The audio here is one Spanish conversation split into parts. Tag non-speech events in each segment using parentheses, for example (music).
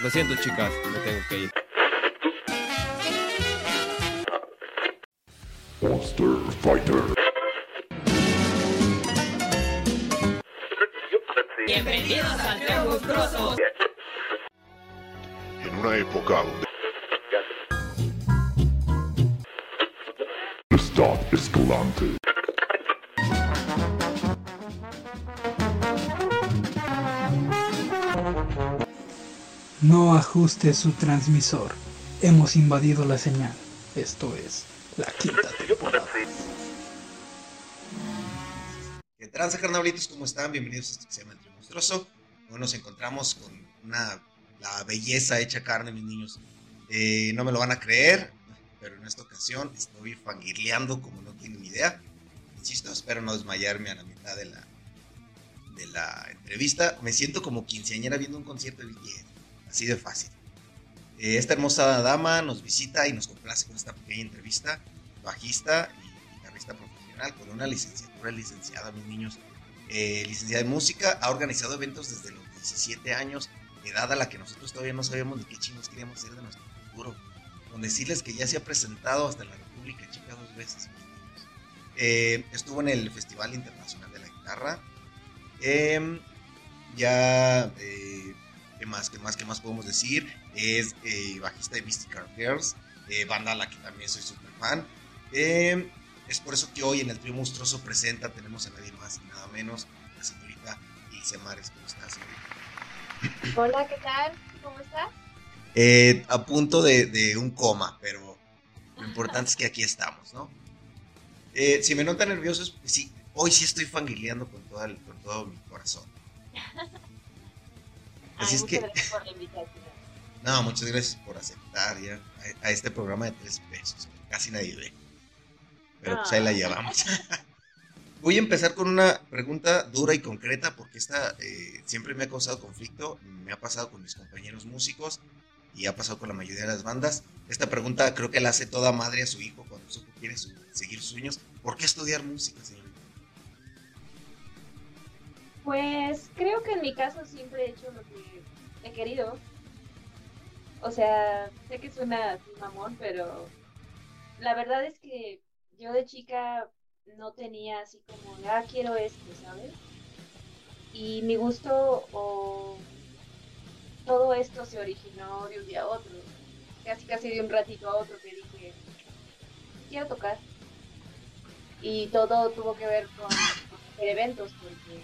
Lo siento, chicas, me tengo que ir. Monster Fighter. Bienvenidos al Teo Monstruoso. En una época donde Stop Escalante. No ajuste su transmisor. Hemos invadido la señal. Esto es la quinta temporada. ¿Qué tranza, carnavalitos? ¿Cómo están? Bienvenidos a este El Trío Monstruoso. Hoy nos encontramos con una, la belleza hecha carne, mis niños. Eh, no me lo van a creer, pero en esta ocasión estoy fangirleando como no tienen idea. Insisto, espero no desmayarme a la mitad de la, de la entrevista. Me siento como quinceañera viendo un concierto de BTS. Así de fácil. Eh, esta hermosa dama nos visita y nos complace con esta pequeña entrevista. Bajista y guitarrista profesional con una licenciatura licenciada, mis niños. Eh, licenciada en música, ha organizado eventos desde los 17 años, edad a la que nosotros todavía no sabíamos ni qué chingos queríamos hacer de nuestro futuro. Con decirles que ya se ha presentado hasta la República Chica dos veces. Eh, estuvo en el Festival Internacional de la Guitarra. Em, ya, eh, ¿qué más? ¿Qué más? ¿Qué más podemos decir? Es eh, bajista de Mystical Girls, eh, banda a la que también soy súper fan. Em, es por eso que hoy en el Trío Monstruoso presenta, tenemos a nadie más y nada menos, la señorita Ilse Mares. ¿Cómo estás? Hola, ¿qué tal? ¿Cómo estás? Eh, a punto de, de un coma, pero lo (laughs) importante es que aquí estamos, ¿no? Eh, si me notan nervioso es porque sí, hoy sí estoy fanguileando con, toda el- con todo mi corazón. (laughs) Así Ay, es que- muchas gracias por la invitación. (laughs) No, muchas gracias por aceptar ya a, a este programa de tres pesos. Casi nadie ve. Pero pues ahí la Ah. llevamos. (laughs) Voy a empezar con una pregunta dura y concreta porque esta eh, siempre me ha causado conflicto. Me ha pasado con mis compañeros músicos y ha pasado con la mayoría de las bandas. Esta pregunta creo que la hace toda madre a su hijo cuando su hijo quiere su- seguir sus sueños. ¿Por qué estudiar música, señorita? Pues creo que en mi caso siempre he hecho lo que querido. O sea, sé que suena mamón, pero la verdad es que yo de chica no tenía así como, ah, quiero esto, ¿sabes? Y mi gusto o todo esto se originó de un día a otro. Casi casi de un ratito a otro que dije, quiero tocar. Y todo tuvo que ver con, con hacer eventos, porque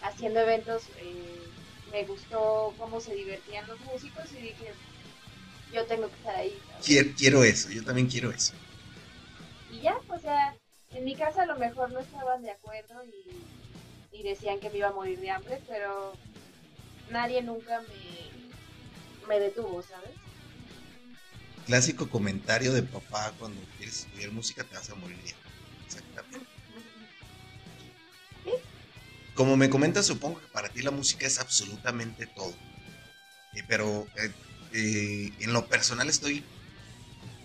haciendo eventos eh, me gustó cómo se divertían los músicos y dije, yo tengo que estar ahí. Quiero, quiero eso, yo también quiero eso. Y ya, o sea, en mi casa a lo mejor no estaban de acuerdo y, y decían que me iba a morir de hambre, pero nadie nunca me, me detuvo, ¿sabes? Clásico comentario de papá cuando quieres estudiar música te vas a morir de hambre. Exactamente. Como me comentas, supongo que para ti la música es absolutamente todo. Eh, pero eh, eh, en lo personal estoy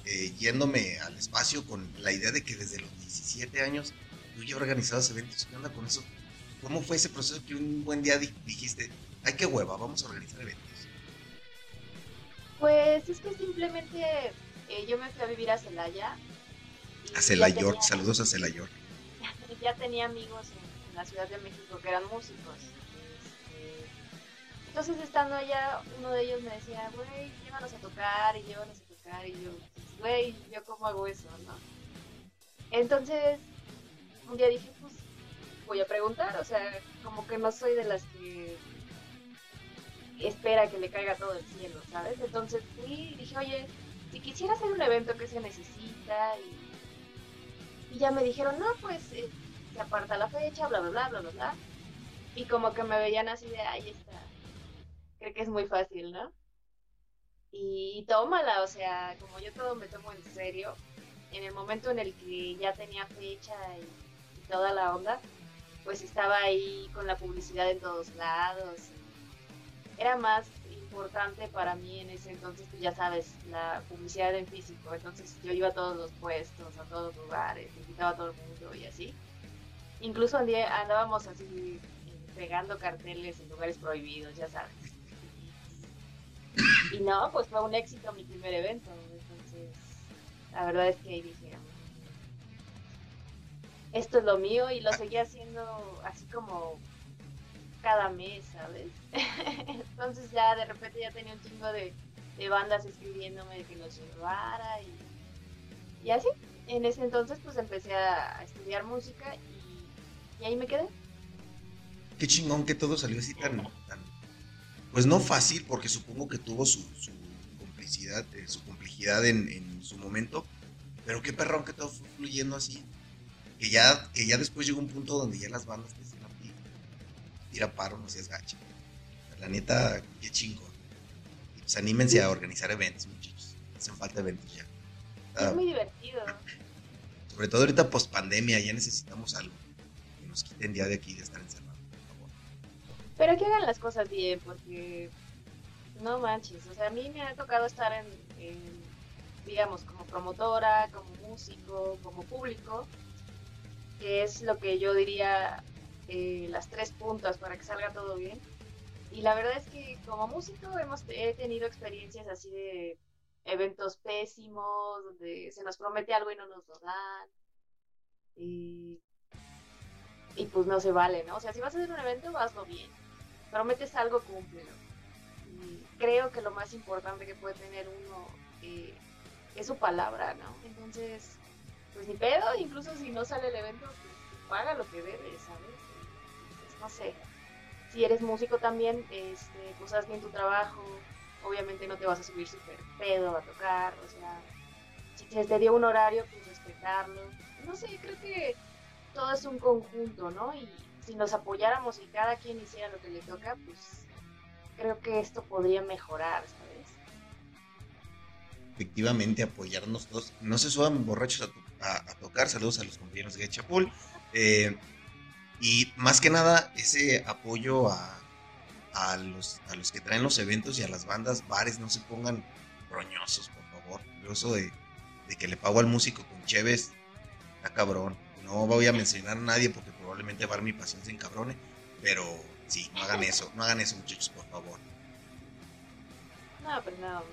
eh, yéndome al espacio con la idea de que desde los 17 años tú ya organizabas eventos. ¿Qué onda con eso? ¿Cómo fue ese proceso que un buen día di- dijiste, ay, qué hueva, vamos a organizar eventos? Pues es que simplemente yo me fui a vivir a Celaya. A Cela ya York, saludos a Cela York. (laughs) ya tenía amigos en, en la Ciudad de México que eran músicos. Este, entonces estando allá, uno de ellos me decía, güey, llévanos a tocar y llévanos a tocar. Y yo, güey, ¿yo cómo hago eso, no? Entonces, un día dije, pues voy a preguntar, o sea, como que no soy de las que espera que le caiga todo el cielo, ¿sabes? Entonces fui y dije, oye, si quisiera hacer un evento que se necesita y, y ya me dijeron, no, pues eh, se aparta la fecha, bla, bla, bla, bla, bla. Y como que me veían así de, ahí está. Creo que es muy fácil, ¿no? Y tómala, o sea, como yo todo me tomo en serio, en el momento en el que ya tenía fecha y, y toda la onda, pues estaba ahí con la publicidad en todos lados. Era más importante para mí en ese entonces, pues ya sabes, la publicidad en físico. Entonces yo iba a todos los puestos, a todos los lugares, invitaba a todo el mundo y así. Incluso andábamos así pegando carteles en lugares prohibidos, ya sabes. Y no, pues fue un éxito mi primer evento. Entonces, la verdad es que ahí dije, esto es lo mío y lo seguía haciendo así como cada mes, ¿sabes? (laughs) Entonces ya de repente ya tenía un chingo de, bandas escribiéndome de que los llevara y, y así. En ese entonces pues empecé a, estudiar música y, ahí me quedé. Qué chingón que todo salió así tan, tan pues no fácil, porque supongo que tuvo su, su complicidad, eh, su complejidad en, en su momento, pero qué perrón que todo fue fluyendo así. Que ya, que ya después llegó un punto donde ya las bandas te decían a ti, tira paro, no seas gacha. La neta, qué chingón. Y pues anímense a organizar eventos, muchachos. Hacen falta eventos ya. Ah, Es muy divertido. sobre todo ahorita post pandemia, ya necesitamos algo nos quiten ya de aquí de estar encerrados, por favor. Pero que hagan las cosas bien, porque no manches. O sea, a mí me ha tocado estar en, digamos, como promotora, como músico, como público, que es lo que yo diría eh, las tres puntas para que salga todo bien. Y la verdad es que como músico hemos he tenido experiencias así de eventos pésimos, donde se nos promete algo y no nos lo dan. Y pues no se vale, ¿no? O sea, si vas a hacer un evento, hazlo bien. Prometes algo, cúmplelo. Y creo que lo más importante que puede tener uno eh, es su palabra, ¿no? Entonces, pues ni pedo, incluso si no sale el evento, pues, paga lo que debes, ¿sabes? Pues, no sé. Si eres músico también, este, pues haz bien tu trabajo. Obviamente no te vas a subir súper pedo a tocar, o sea, si te dio un horario, pues respetarlo. No sé, creo que todo es un conjunto, ¿no? Y si nos apoyáramos y cada quien hiciera lo que le toca, pues creo que esto podría mejorar, ¿sabes? efectivamente apoyarnos todos. No se suban borrachos a, a- a tocar. Saludos a los compañeros de Chapul. Eh, y más que nada, ese apoyo a, a los, a los que traen los eventos y a las bandas, bares, no se pongan roñosos, por favor. Yo eso de, de que le pago al músico con Cheves, está cabrón. No voy a mencionar a nadie porque probablemente Bar Mi Pasión se encabrone. Pero sí, no hagan eso. No hagan eso, muchachos, por favor. No, pero no.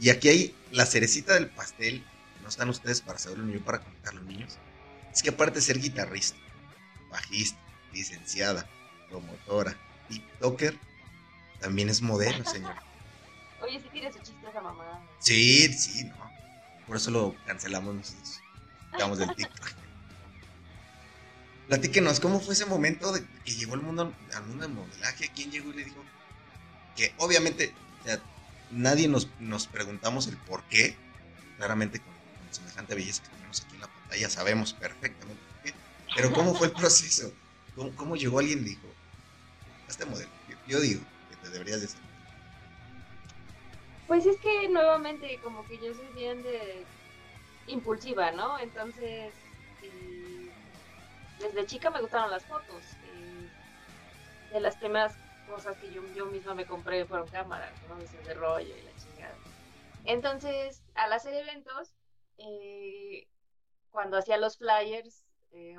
Y aquí hay la cerecita del pastel. No están ustedes para saberlo ni yo para contarlo, niños. Es que aparte de ser guitarrista, bajista, licenciada, promotora, TikToker, también es modelo, (laughs) señor. Oye, si tiene su chiste esa mamá. Sí, sí, no. Por eso lo cancelamos nosotros. Quitamos del TikTok. Platíquenos, ¿cómo fue ese momento de que llegó el mundo, al mundo del modelaje? ¿Quién llegó y le dijo? Que obviamente, nadie nos, nos preguntamos el por qué. Claramente, con, con semejante belleza que tenemos aquí en la pantalla, sabemos perfectamente por qué. Pero, ¿cómo fue el proceso? ¿Cómo, cómo llegó alguien y dijo, este modelo? Yo, digo que te deberías de. Pues es que nuevamente como que yo soy bien de impulsiva, ¿no? Entonces, eh, desde chica me gustaron las fotos. eh, de las primeras cosas que yo, yo misma me compré fueron cámaras, ¿no? De rollo y la chingada. Entonces, al hacer eventos, eh, cuando hacía los flyers,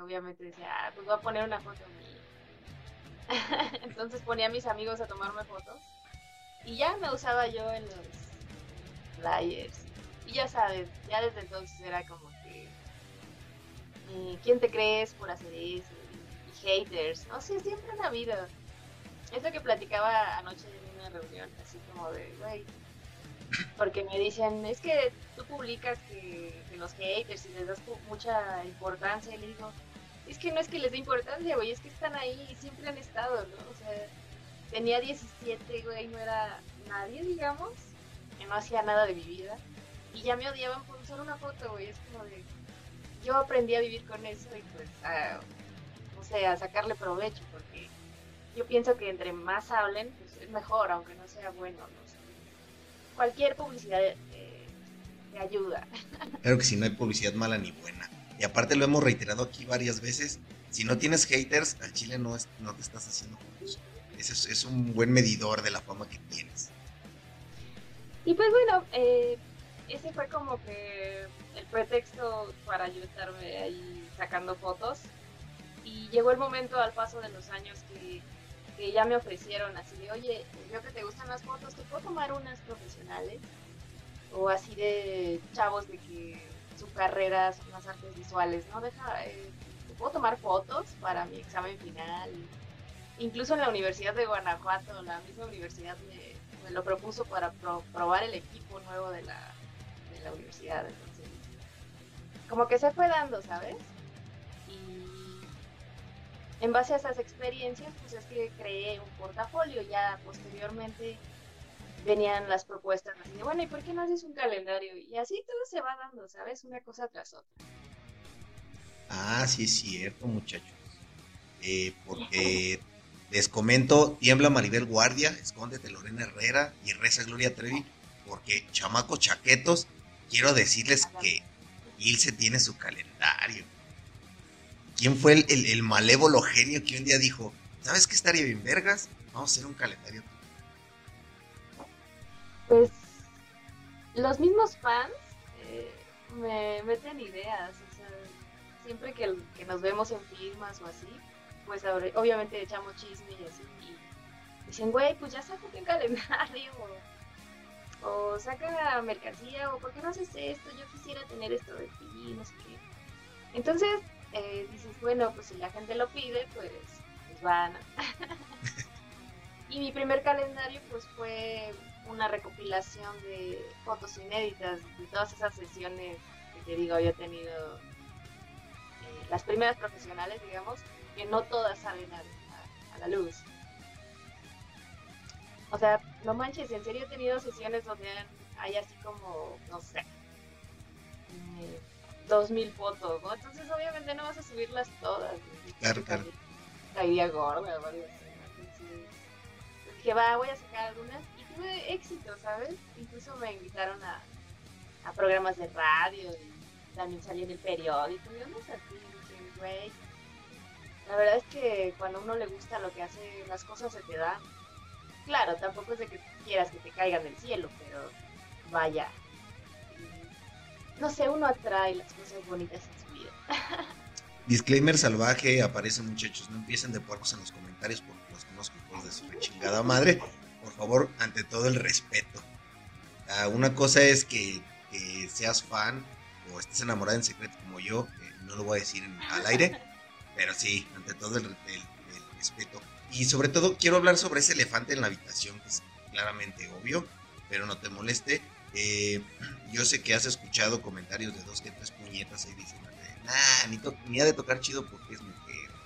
obviamente decía, ah, pues voy a poner una foto mía. (laughs) Entonces ponía a mis amigos a tomarme fotos y ya me usaba yo en los flyers. Y ya sabes, ya desde entonces era como que, eh, ¿quién te crees por hacer eso? Y, haters, no sé, siempre han habido. Es lo que platicaba anoche en una reunión, así como de, güey, porque me dicen, es que tú publicas que, que los haters y les das mucha importancia, y le digo, es que no es que les dé importancia, güey, es que están ahí y siempre han estado, ¿no? O sea, tenía 17, güey, no era nadie, digamos, que no hacía nada de mi vida, y ya me odiaban por usar una foto, güey, es como de, yo aprendí a vivir con eso y pues, a, no sé, a sacarle provecho, porque yo pienso que entre más hablen, pues es mejor, aunque no sea bueno, no sé. Cualquier publicidad eh, te ayuda. (laughs) Claro que si no hay publicidad mala ni buena. Y aparte lo hemos reiterado aquí varias veces. Si no tienes haters, al chile no, es- no te estás haciendo famoso. Es, es un buen medidor de la fama que tienes. Y pues bueno, eh, ese fue como que el pretexto para yo estarme ahí sacando fotos. Y llegó el momento al paso de los años que, que ya me ofrecieron así de, oye, yo que te gustan las fotos, ¿te puedo tomar unas profesionales? O así de chavos de que su carrera son las artes visuales, ¿no? Deja, eh, ¿te puedo tomar fotos para mi examen final? Incluso en la Universidad de Guanajuato, la misma universidad me, me lo propuso para pro- probar el equipo nuevo de la, la universidad. Entonces, como que se fue dando, ¿sabes? Y en base a esas experiencias, pues es que creé un portafolio. Ya posteriormente venían las propuestas así de, bueno, ¿y por qué no haces un calendario? Y así todo se va dando, ¿sabes? Una cosa tras otra. Ah, sí es cierto, muchachos. Eh, porque les comento, tiembla Maribel Guardia, escóndete Lorena Herrera y reza Gloria Trevi, porque chamacos chaquetos, quiero decirles que Ilse tiene su calendario. ¿Quién fue el, malévolo genio que un día dijo, ¿sabes qué estaría bien, vergas? Vamos a hacer un calendario. Pues los mismos fans eh, me meten ideas, o sea, siempre que, nos vemos en firmas o así, pues obviamente echamos chisme y así, y dicen, güey, pues ya sácate un (laughs) calendario, o, saca mercancía, o ¿por qué no haces esto? Yo quisiera tener esto de ti, no sé qué. Entonces, eh, dices, bueno, pues si la gente lo pide, pues, pues van. (laughs) y mi primer calendario, pues fue una recopilación de fotos inéditas de todas esas sesiones que te digo, yo he tenido eh, las primeras profesionales, digamos, que no todas salen a, a- a la luz. O sea, no manches, en serio he tenido sesiones donde hay así como, no sé, eh, dos mil fotos, ¿no? Entonces obviamente no vas a subirlas todas. ¿no? Claro, claro. Caería gorda ¿no? Entonces, pues dije, va, voy a sacar algunas y tuve éxito, ¿sabes? Incluso me invitaron a, a programas de radio y también salí en el periódico y unos así, dije, güey. La verdad es que cuando a uno le gusta lo que hace, las cosas se te dan. Claro, tampoco es de que quieras que te caigan del cielo, pero vaya. No sé, uno atrae las cosas bonitas en su vida. (laughs) Disclaimer salvaje, aparece muchachos, no empiecen de puercos en los comentarios porque los conozco hijos de su chingada madre. Por favor, ante todo el respeto. Ah, una cosa es que, que seas fan o estés enamorada en secreto como yo, eh, no lo voy a decir en- al aire, (laughs) pero sí, ante todo el, el- el respeto. Y sobre todo quiero hablar sobre ese elefante en la habitación, que es claramente obvio, pero no te moleste. Eh, (clears throat) yo sé que has escuchado comentarios de dos que tres puñetas ahí diciendo, nah, ni, ni ha de tocar chido porque es mujer.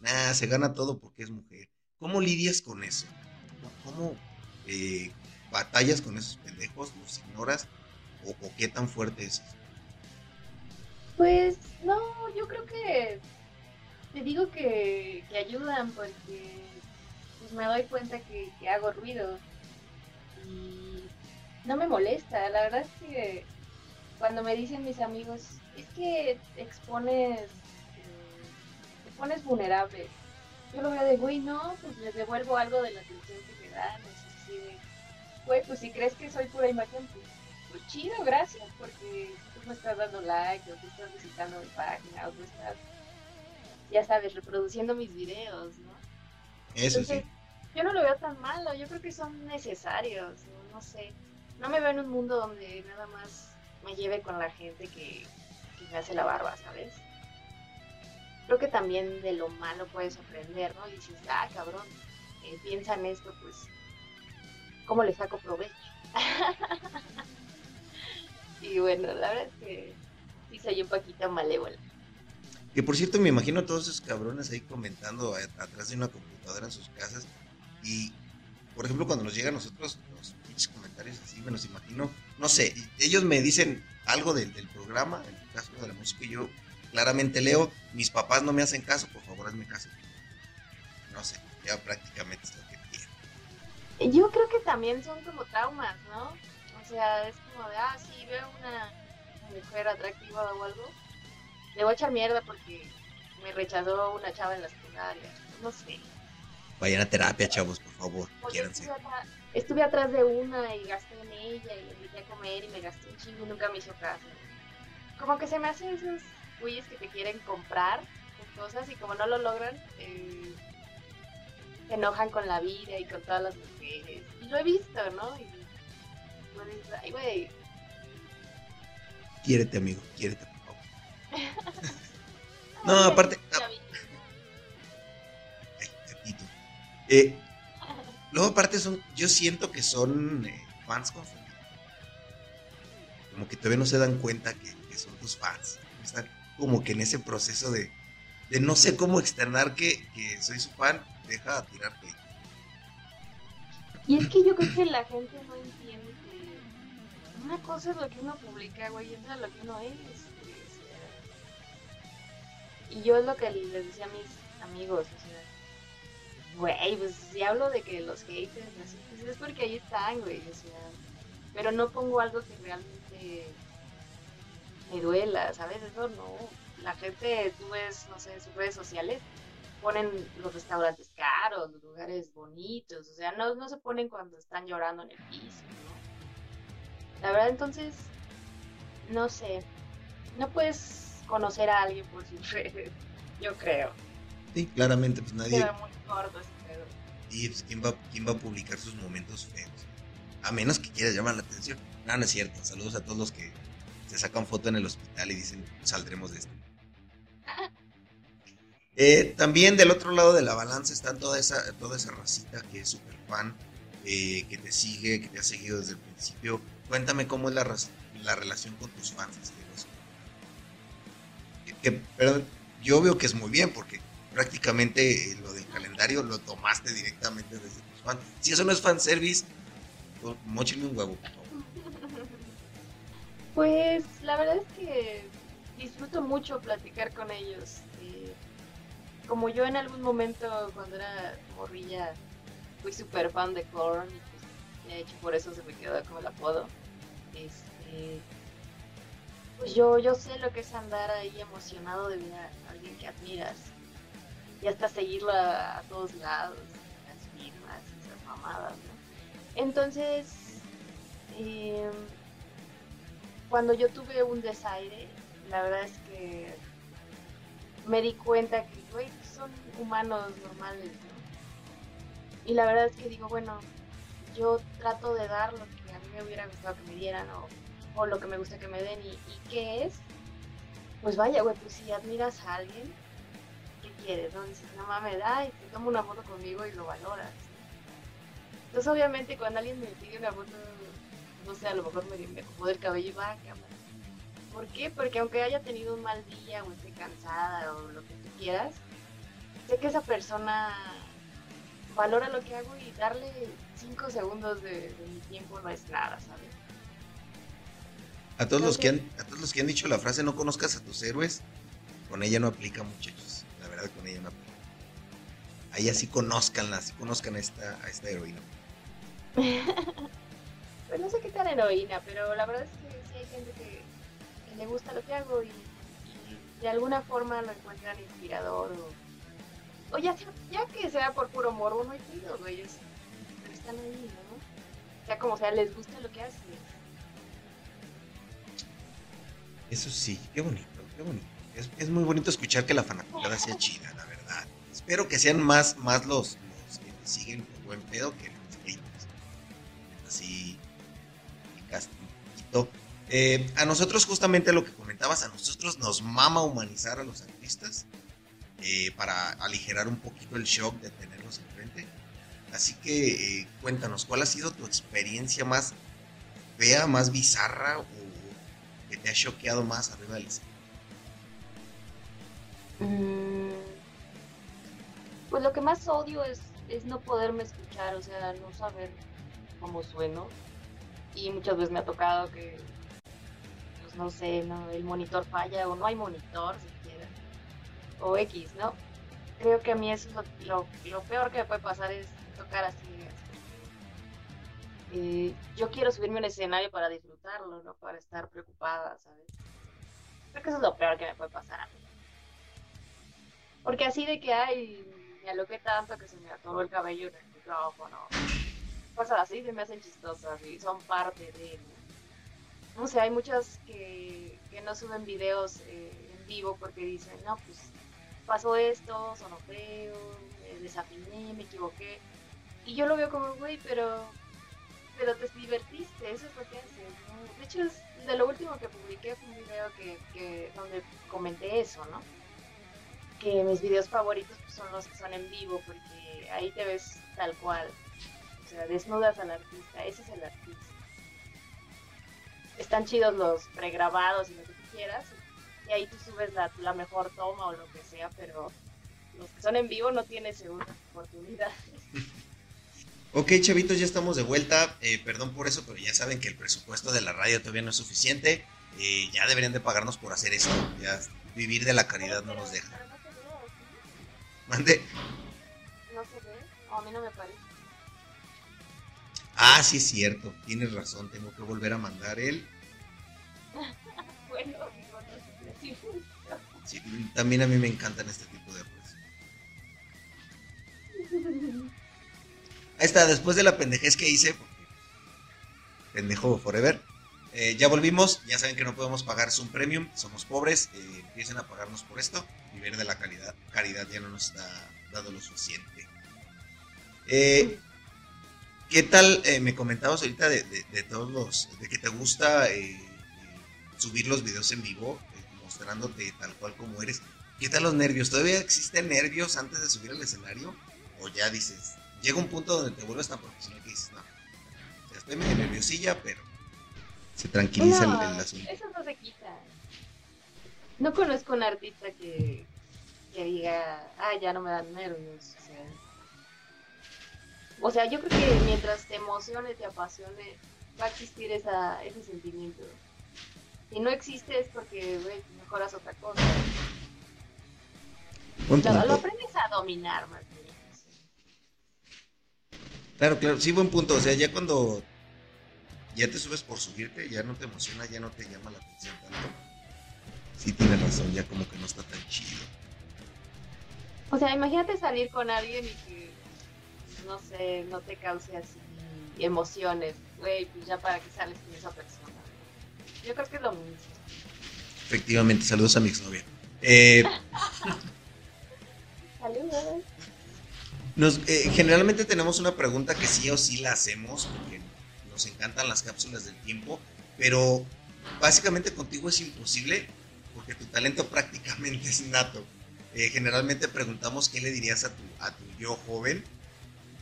Nah, se gana todo porque es mujer. ¿Cómo lidias con eso? ¿Cómo eh, batallas con esos pendejos? ¿Los ignoras? ¿O, o qué tan fuerte es eso? Pues no, yo creo que te digo que, que ayudan porque pues me doy cuenta que, que hago ruido y no me molesta. La verdad es que cuando me dicen mis amigos, es que te expones, eh, te pones vulnerable. Yo lo veo de, güey, no, pues les devuelvo algo de la atención que me dan. Es así de, güey, pues si crees que soy pura imagen, pues, pues chido, gracias, porque tú me estás dando like, o tú estás visitando mi página, o tú estás, ya sabes, reproduciendo mis videos, ¿no? Eso Entonces, sí. Yo no lo veo tan malo, yo creo que son necesarios, no, sé. No me veo en un mundo donde nada más me lleve con la gente que, que me hace la barba, ¿sabes? Creo que también de lo malo puedes aprender, ¿no? Y dices, ah, cabrón, eh, piensa en esto, pues, ¿cómo le saco provecho? (laughs) y bueno, la verdad es que sí soy un poquito malévola. Que por cierto, me imagino a todos esos cabrones ahí comentando a- atrás de una computadora en sus casas. Y, por ejemplo, cuando nos llegan a nosotros los pinches comentarios así, me los imagino. No sé, ellos me dicen algo del, del programa, en el caso de la música, y yo claramente leo. Mis papás no me hacen caso, por favor, hazme caso. No sé, ya prácticamente es lo que quiero. Yo creo que también son como traumas, ¿no? O sea, es como de, ah, sí, veo una mujer atractiva o algo, le voy a echar mierda porque me rechazó una chava en la secundaria. No sé. Vayan a terapia, chavos, por favor, quiéranse. estuve, atrás, estuve atrás de una y gasté en ella y invité a comer y me gasté un chingo y nunca me hizo caso. Como que se me hacen esos güeyes que te quieren comprar, cosas y como no lo logran, eh, se enojan con la vida y con todas las mujeres. Y lo he visto, ¿no? Y, pues, ay, güey. Quiérete, amigo, quiérete, por favor. (laughs) No, aparte- Eh, luego, aparte, son, yo siento que son eh, fans confundidos. Como que todavía no se dan cuenta que, son tus fans. Están como que en ese proceso de, de no sé cómo externar que, que soy su fan, deja tirarte. Y es que yo creo que la gente no entiende que una cosa es lo que uno publica, güey, y otra lo que uno es. sea. Y yo es lo que les decía a mis amigos, o sea, güey, pues si hablo de que los haters, pues es porque ahí están, güey, o sea, pero no pongo algo que realmente me duela, ¿sabes? Eso no. La gente, tú ves, no sé, sus redes sociales, ponen los restaurantes caros, los lugares bonitos, o sea, no, no se ponen cuando están llorando en el piso, ¿no? La verdad, entonces, no sé, no puedes conocer a alguien por sus (laughs) redes, yo creo. Sí, claramente, pues nadie. Queda muy corto ese pedo. Y pues, ¿quién va, ¿quién va a publicar sus momentos feos? A menos que quieras llamar la atención. No, no es cierto. Saludos a todos los que se sacan foto en el hospital y dicen, saldremos de esto. (laughs) Eh, también del otro lado de la balanza está toda esa, toda esa racita que es súper fan, eh, que te sigue, que te ha seguido desde el principio. Cuéntame cómo es la, relación con tus fans. Esteros. Que, que- pero yo veo que es muy bien porque prácticamente eh, lo del calendario lo tomaste directamente desde tus fans. Si eso no es fanservice, pues, móchale un huevo. (laughs) Pues la verdad es que disfruto mucho platicar con ellos. eh, como yo en algún momento cuando era morrilla fui súper fan de Korn y pues, de hecho por eso se me quedó como el apodo. Este, pues yo, yo sé lo que es andar ahí emocionado de ver a alguien que admiras y hasta seguirlo a, todos lados, las firmas esas mamadas, ¿no? Entonces, em, cuando yo tuve un desaire, la verdad es que me di cuenta que, güey, son humanos normales, ¿no? Y la verdad es que digo, bueno, yo trato de dar lo que a mí me hubiera gustado que me dieran o, o lo que me gusta que me den. ¿Y, y qué es? Pues vaya, güey, pues si admiras a alguien, ¿qué quieres? No dices, no mames, ay, te tomo una foto conmigo y lo valoras. Entonces, obviamente, cuando alguien me pide una foto, no sé, a lo mejor me, me acomodo el cabello y va, cámara. ¿Por qué? Porque aunque haya tenido un mal día o esté cansada o lo que tú quieras, sé que esa persona valora lo que hago y darle cinco segundos de, de mi tiempo no es nada, ¿sabes? A todos, los que han, a todos los que han dicho la frase no conozcas a tus héroes, con ella no aplica, muchachos. Con ella. Ahí así conozcanla, así conozcan a esta, a esta heroína. (laughs) Pues no sé qué tan heroína, pero la verdad es que sí hay gente que, que le gusta lo que hago y, y de alguna forma lo encuentran inspirador o, o ya, sea- ya que sea por puro morbo, no hay pedo, güey, es- pero están ahí, ¿no? Sea como sea, les gusta lo que haces. Eso sí, qué bonito, qué bonito. Es, es muy bonito escuchar que la fanaticada sea chida, la verdad. Espero que sean más, más los, los que te siguen por buen pedo que los haters. Así, un. Eh, a nosotros, justamente lo que comentabas, a nosotros nos mama humanizar a los artistas eh, para aligerar un poquito el shock de tenerlos enfrente. Así que eh, cuéntanos, ¿cuál ha sido tu experiencia más fea, más bizarra o que te ha choqueado más arriba del escenario? Mm, Pues lo que más odio es, es no poderme escuchar, o sea, no saber cómo sueno. Y muchas veces me ha tocado que, pues no sé, ¿no? el monitor falla o no hay monitor siquiera. O X, ¿no? Creo que a mí eso es lo, lo- lo peor que me puede pasar es tocar así. Eh, yo quiero subirme a un escenario para disfrutarlo, no para estar preocupada, ¿sabes? Creo que eso es lo peor que me puede pasar a mí. Porque así de que, ay, me aloqué tanto que se me atoró el cabello en el micrófono. Cosas así se me hacen chistosas y son parte de... No sé, hay muchas que, que no suben videos eh, en vivo porque dicen, no, pues pasó esto, sonó feo, me desafiné, me equivoqué. Y yo lo veo como, güey, pero, pero te divertiste, eso es lo que haces. ¿no? De hecho, es de lo último que publiqué fue un video que, que, donde comenté eso, ¿no? Que mis videos favoritos pues, son los que son en vivo, porque ahí te ves tal cual. O sea, desnudas al artista, ese es el artista. Están chidos los pregrabados y lo que tú quieras, y ahí tú subes la, la mejor toma o lo que sea, pero los que son en vivo no tienes segunda oportunidad. (laughs) Ok, chavitos, ya estamos de vuelta. Eh, perdón por eso, pero ya saben que el presupuesto de la radio todavía no es suficiente. Eh, ya deberían de pagarnos por hacer esto. Ya vivir de la caridad no nos deja. Mande. No se ve, o a mí no me parece. Ah, sí es cierto. Tienes razón. Tengo que volver a mandar el. (laughs) Bueno, digo, no sé si Sí, también a mí me encantan este tipo de cosas. (laughs) Ahí está, después de la pendejez que hice, pendejo forever. Eh, ya volvimos, ya saben que no podemos pagar Zoom Premium, somos pobres, eh, empiecen a pagarnos por esto. Vivir de la calidad, caridad ya no nos está dando lo suficiente. Eh, ¿Qué tal? me comentabas ahorita de, todos los, de que te gusta subir los videos en vivo, mostrándote tal cual como eres. ¿Qué tal los nervios? ¿Todavía existen nervios antes de subir al escenario? ¿O ya dices, llega un punto donde te vuelves tan profesional que dices, no, ya estoy medio nerviosilla, pero se tranquiliza el- el, No, asunto? eso no se quita. No conozco un artista que, que diga, ah, ya no me dan nervios. O sea, o sea, yo creo que mientras te emocione, te apasione, va a existir esa, ese sentimiento. Si no existe es porque, güey, mejoras otra cosa. Lo, lo aprendes a dominar más bien. Claro, claro, sí, buen punto. O sea, ya cuando ya te subes por subirte, ya no te emociona, ya no te llama la atención tanto. Sí, tienes razón, ya como que no está tan chido. O sea, imagínate salir con alguien y que, no sé, no te cause así emociones. Güey, pues ya para qué sales con esa persona. Yo creo que es lo mismo. Efectivamente, saludos a mi exnovia. Eh, (laughs) Saludos. Nos, eh, generalmente tenemos una pregunta que sí o sí la hacemos porque nos encantan las cápsulas del tiempo, pero básicamente contigo es imposible porque tu talento (laughs) prácticamente es nato. Eh, generalmente preguntamos qué le dirías a tu, a tu yo joven,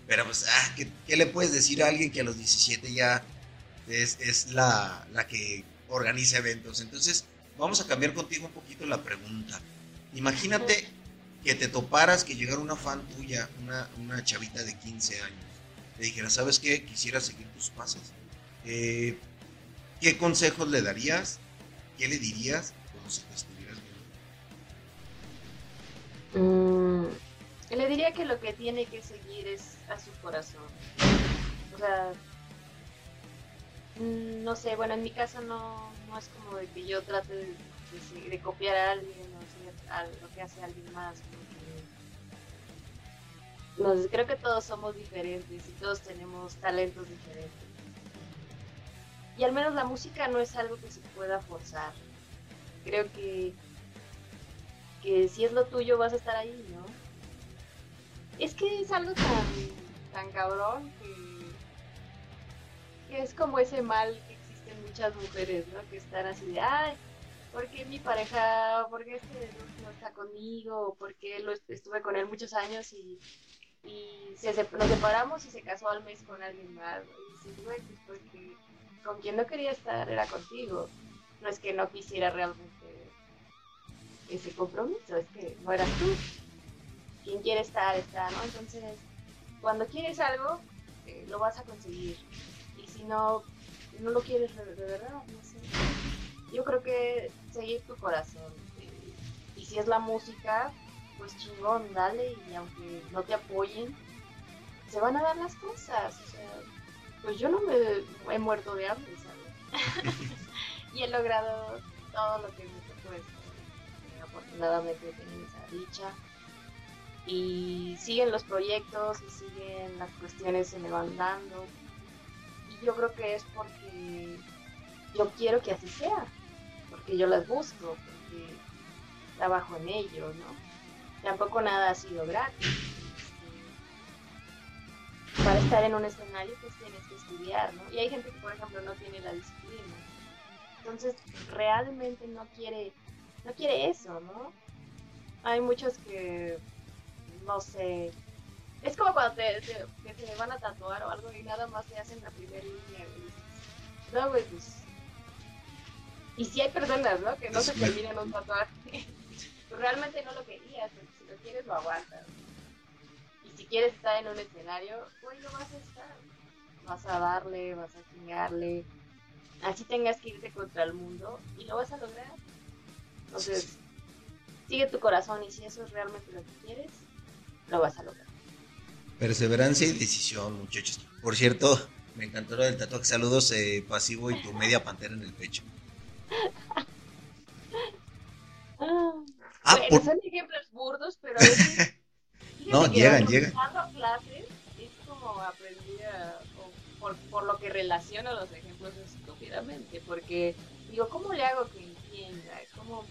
pero pues, ah, ¿qué, qué le puedes decir a alguien que a los 17 ya es, es la, la que organiza eventos? Entonces, vamos a cambiar contigo un poquito la pregunta. Imagínate que te toparas, que llegara una fan tuya, una, una chavita de 15 años, le dijera, ¿sabes qué? Quisiera seguir tus pasos. Eh, ¿Qué consejos le darías? ¿Qué le dirías? Como si te estuvieras viendo. Mm, le diría que lo que tiene que seguir es a su corazón. O sea, mm, no sé, bueno, en mi caso no, no es como de que yo trate de, se- copiar a alguien o hacer al- lo que hace alguien más. porque nos- creo que todos somos diferentes y todos tenemos talentos diferentes. Y al menos la música no es algo que se pueda forzar. Creo que que si es lo tuyo vas a estar ahí, ¿no? Es que es algo tan, tan cabrón que, es como ese mal que existen muchas mujeres, ¿no? Que están así de, ay, ¿por qué mi pareja, por qué este no- está conmigo? ¿Por qué estuve con él muchos años y, y se, nos separamos y se casó al mes con alguien más? Y dices, güey, pues porque con quien no quería estar era contigo. No es que no quisiera realmente ese compromiso, es que no eras tú. Quien quiere estar, está, ¿no? Entonces, cuando quieres algo, eh, lo vas a conseguir. Y si no, no lo quieres de, de verdad, no sé. Yo creo que seguir tu corazón. eh, y si es la música, pues chingón, dale. Y aunque no te apoyen, se van a dar las cosas. O sea, pues yo no me he muerto de hambre, ¿sabes? (laughs) y he logrado todo lo que me propuesto. Eh, Afortunadamente he tenido esa dicha. Y siguen los proyectos y siguen las cuestiones se me van dando. Y yo creo que es porque yo quiero que así sea. Porque yo las busco, porque trabajo en ello, ¿no? Tampoco nada ha sido gratis. Para estar en un escenario pues tienes que estudiar, ¿no? Y hay gente que por ejemplo no tiene la disciplina. Entonces realmente no quiere, no quiere eso, ¿no? Hay muchos que, no sé, es como cuando te, te- te van a tatuar o algo y nada más te hacen la primera línea. No, güey, pues. Y si hay personas, ¿no? Que no se terminan un tatuaje. (laughs) Pues realmente no lo querías, pero si lo quieres lo aguantas. Y si quieres estar en un escenario, güey, lo vas a estar. Vas a darle, vas a chingarle. Así tengas que irte contra el mundo y lo vas a lograr. Entonces, sigue tu corazón y si eso es realmente lo que quieres, lo vas a lograr. Perseverancia y decisión, muchachos. Por cierto, me encantó lo del tatuaje. Saludos, eh, pasivo y tu media pantera en el pecho. (laughs) Ah, bueno, por- son ejemplos burdos, pero a veces. (laughs) No, llegan, llegan. Clases es como aprendí a. por, por lo que relaciono los ejemplos estúpidamente, porque digo, ¿cómo le hago que entienda? ¿Cómo,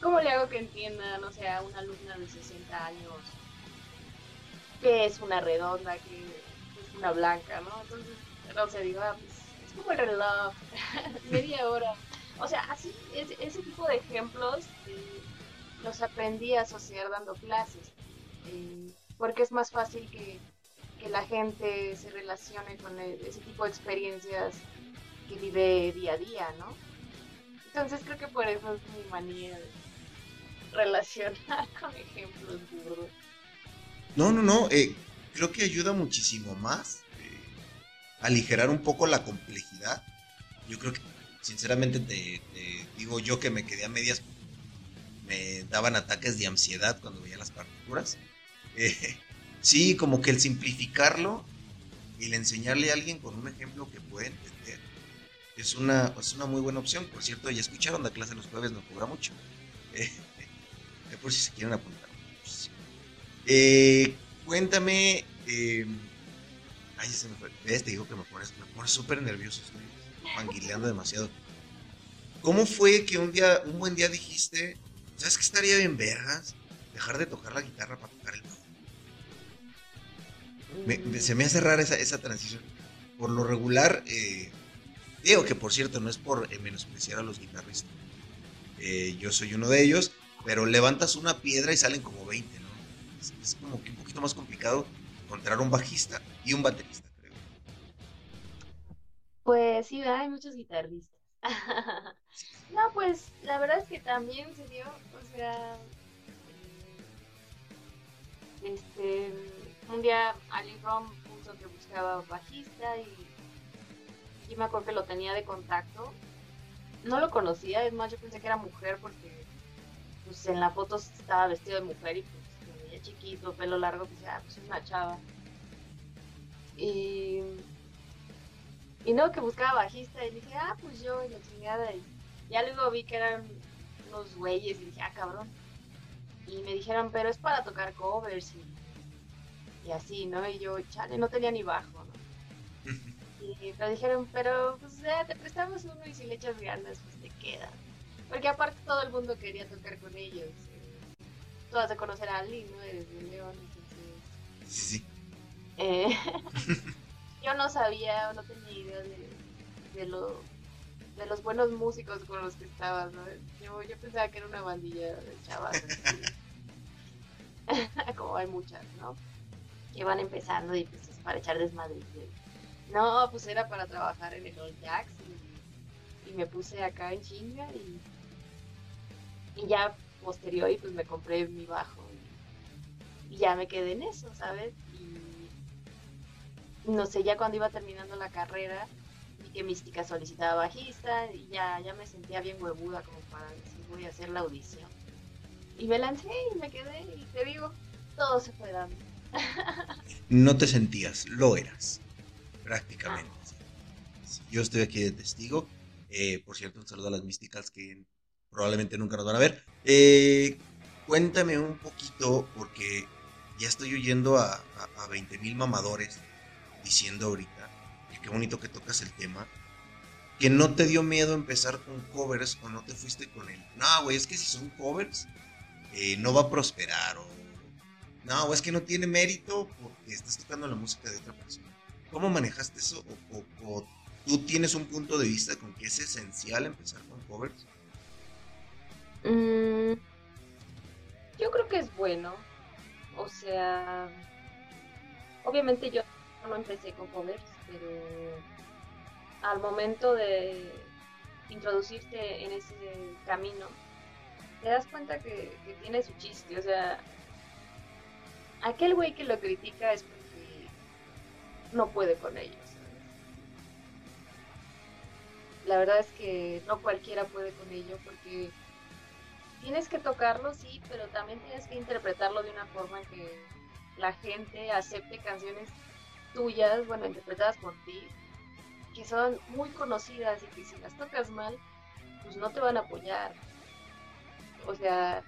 cómo le hago que entienda, no sé, a una alumna de 60 años que es una redonda, que es una blanca, ¿no? Entonces, no sé, digo, ah, pues, es como el reloj, (laughs) media hora. O sea, así, ese, ese tipo de ejemplos eh, los aprendí a asociar dando clases, porque es más fácil que, que la gente se relacione con e- ese tipo de experiencias que vive día a día, ¿no? Entonces creo que por eso es mi manía de relacionar (laughs) con ejemplos burdos. No, no, no. eh, creo que ayuda muchísimo más eh, aligerar un poco la complejidad. Yo creo que, sinceramente, te, te digo yo que me quedé a medias. Me daban ataques de ansiedad cuando veía las partituras. Eh, (laughs) sí, como que el simplificarlo y el enseñarle a alguien con un ejemplo que puede entender es una, es una muy buena opción. Por cierto, ya escucharon, la clase los jueves no cobra mucho. (laughs) Eh, eh, por si se quieren apuntar. Eh, cuéntame. Eh, ay, se me fue. ¿Ves? Te digo que me pones, me súper nervioso. Estoy manguileando demasiado. ¿Cómo fue que un día, un buen día dijiste, ¿sabes qué estaría bien vergas? Dejar de tocar la guitarra para tocar el bajo. Me- me- se me hace rara esa, esa transición. Por lo regular, eh, digo que por cierto, no es por eh, menospreciar a los guitarristas. Eh, yo soy uno de ellos, pero levantas una piedra y salen como 20, ¿no? Es, es como que un poquito más complicado encontrar un bajista y un baterista, creo. Pues sí, hay muchos guitarristas. (laughs) no, pues la verdad es que también se dio, este, un día Ali Rom puso que buscaba bajista y, y me acuerdo que lo tenía de contacto. No lo conocía, es más, yo pensé que era mujer porque pues en la foto estaba vestido de mujer y pues se veía chiquito, pelo largo, pues ah, pues es una chava. Y y no, que buscaba bajista y dije, ah, pues yo y la chingada. Y ya luego vi que eran unos güeyes y dije, ah, cabrón. Y me dijeron, pero es para tocar covers y, y así, ¿no? Y yo, chale, no tenía ni bajo, ¿no? (laughs) Y me dijeron, pero pues ya te prestamos uno y si le echas ganas, pues te queda. Porque aparte todo el mundo quería tocar con ellos. eh. Tú has de conocer a Ali, ¿no? Eres de León, entonces... Sí, sí. Eh, (laughs) (laughs) yo no sabía, no tenía idea de, de, lo, de los buenos músicos con los que estabas. Yo, yo pensaba que era una bandilla de chavas. (laughs) Como hay muchas, ¿no? Que van empezando y pues es para echar desmadre. No, pues era para trabajar en el Old Jacks y, y me puse acá en chinga y, y ya posterior y pues me compré mi bajo y, y ya me quedé en eso, ¿sabes? Y no sé, ya cuando iba terminando la carrera, que Mística solicitaba bajista y ya, ya me sentía bien huevuda como para decir voy a hacer la audición. Y me lancé y me quedé y te digo, todo se fue dando. (laughs) No te sentías, lo eras. Prácticamente. Sí, Yo estoy aquí de testigo. Eh, por cierto, un saludo a las místicas que probablemente nunca nos van a ver. Eh, cuéntame un poquito, porque ya estoy oyendo a, a, a 20 mil mamadores diciendo ahorita, qué bonito que tocas el tema, que no te dio miedo empezar con covers o no te fuiste con él. No, güey, es que si son covers, eh, no va a prosperar o no, es que no tiene mérito porque estás tocando la música de otra persona. ¿Cómo manejaste eso? ¿O, o- o tú tienes un punto de vista con que es esencial empezar con covers? Mm, yo creo que es bueno. O sea, obviamente yo no empecé con covers, pero al momento de introducirte en ese camino, te das cuenta que, tiene su chiste. O sea, aquel güey que lo critica es porque no puede con ellos. La verdad es que no cualquiera puede con ello porque tienes que tocarlo, sí, pero también tienes que interpretarlo de una forma que la gente acepte canciones tuyas, bueno, interpretadas por ti, que son muy conocidas y que si las tocas mal, pues no te van a apoyar. O sea,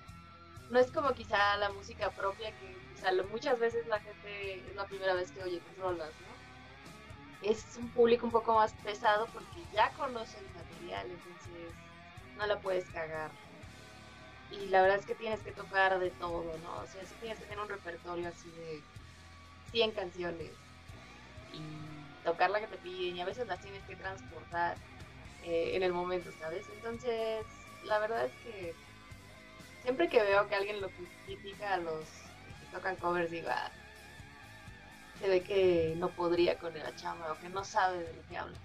no es como quizá la música propia que lo- muchas veces la gente es la primera vez que oye tus rolas, ¿no? Es un público un poco más pesado porque ya conoce el material, entonces no la puedes cagar y la verdad es que tienes que tocar de todo, ¿no? O sea, sí tienes que tener un repertorio así de 100 canciones y tocar la que te piden y a veces las tienes que transportar eh, en el momento, ¿sabes? Entonces, la verdad es que siempre que veo que alguien lo critica a los que tocan covers, digo, "Ah, se ve que no podría con la chamba o que no sabe de lo que hablas.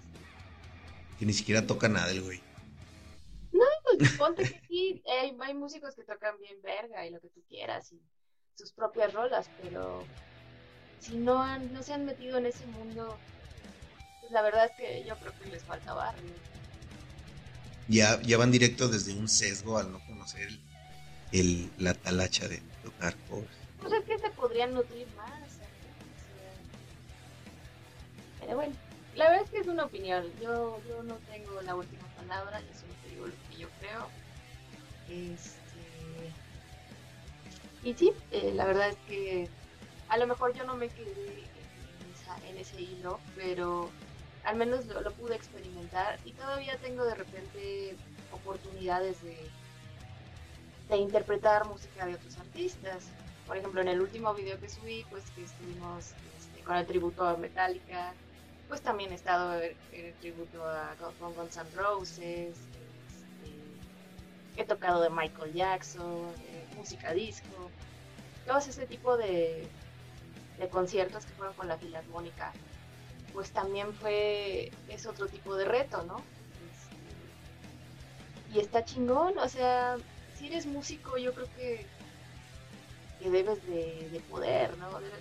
Que ni siquiera toca nada el güey. Pues ponte que sí, hay, hay músicos que tocan bien verga y lo que tú quieras y sus propias rolas, pero si no han, no se han metido en ese mundo, pues la verdad es que yo creo que les falta barrio. Ya, ya van directo desde un sesgo al no conocer el, el- la talacha de tocar covers. Pues es que se podrían nutrir más. Pero bueno, la verdad es que es una opinión. Yo, yo no tengo la última palabra, yo solo te digo lo que yo creo. Este... Y sí, eh, la verdad es que a lo mejor yo no me quedé en, ese hilo, pero al menos lo, pude experimentar y todavía tengo de repente oportunidades de, interpretar música de otros artistas. Por ejemplo, en el último video que subí, pues que estuvimos este, con el tributo a Metallica, pues también he estado en el tributo a Gun- Guns N' Roses, este, he tocado de Michael Jackson, eh, música disco, todo ese tipo de, de conciertos que fueron con la Filarmónica, pues también fue, es otro tipo de reto, ¿no? Este, y está chingón, o sea, si eres músico, yo creo que, que debes de, de poder, ¿no? Debes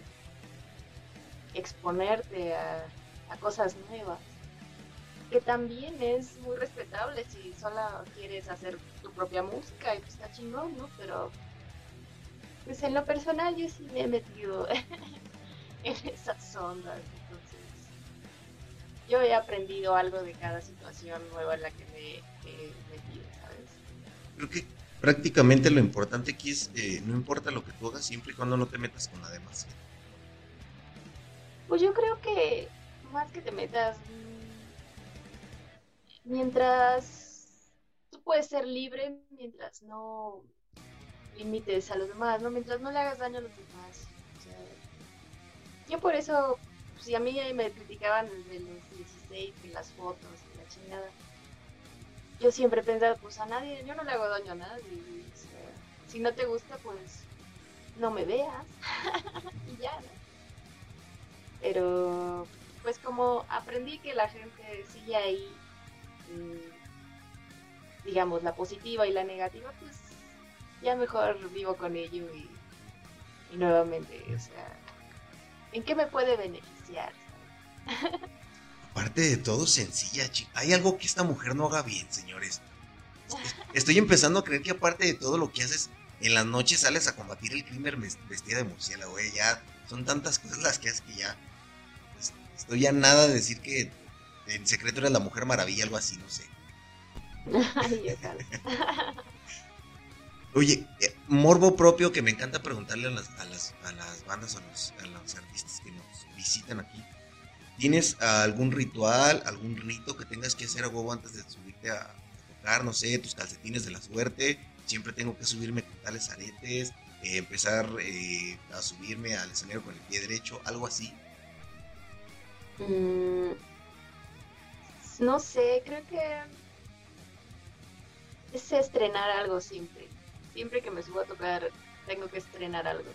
exponerte a, a cosas nuevas. Que también es muy respetable si solo quieres hacer tu propia música y pues está chingón, ¿no? Pero pues en lo personal yo sí me he metido (laughs) en esas ondas, entonces yo he aprendido algo de cada situación nueva en la que me he metido, ¿sabes? Creo que prácticamente lo importante aquí es, eh, no importa lo que tú hagas, siempre y cuando no te metas con la demás. Pues yo creo que más que te metas, mm, mientras tú puedes ser libre, mientras no limites a los demás, ¿no? Mientras no le hagas daño a los demás. Yo por eso, si a mí me criticaban desde los 16, que las fotos y la chingada, yo siempre pensaba, pues a nadie, yo no le hago daño a nadie. sea, si no te gusta, pues no me veas (laughs) y ya, ¿no? Pero pues como aprendí que la gente sigue ahí, mm, digamos, la positiva y la negativa, pues ya mejor vivo con ello y, y nuevamente, o sea, ¿en qué me puede beneficiar? Aparte de todo, sencilla, chica. Hay algo que esta mujer no haga bien, señores. Es- Estoy empezando a creer que aparte de todo lo que haces, en las noches sales a combatir el crimen ves- vestida de murciélago, güey. Ya son tantas cosas las que haces que ya... pues, estoy ya nada de decir que en secreto eres la mujer maravilla, algo así, no sé. (laughs) Ay. (laughs) Oye, eh, morbo propio que me encanta preguntarle a las, a las, a las bandas, a los, a los artistas que nos visitan aquí. ¿Tienes algún ritual, algún rito que tengas que hacer a huevo antes de subirte a, tocar? No sé, tus calcetines de la suerte, siempre tengo que subirme con tales aretes, eh, empezar eh, a subirme al escenario con el pie derecho, algo así. Mm, no sé, creo que es estrenar algo siempre. Siempre que me subo a tocar, tengo que estrenar algo.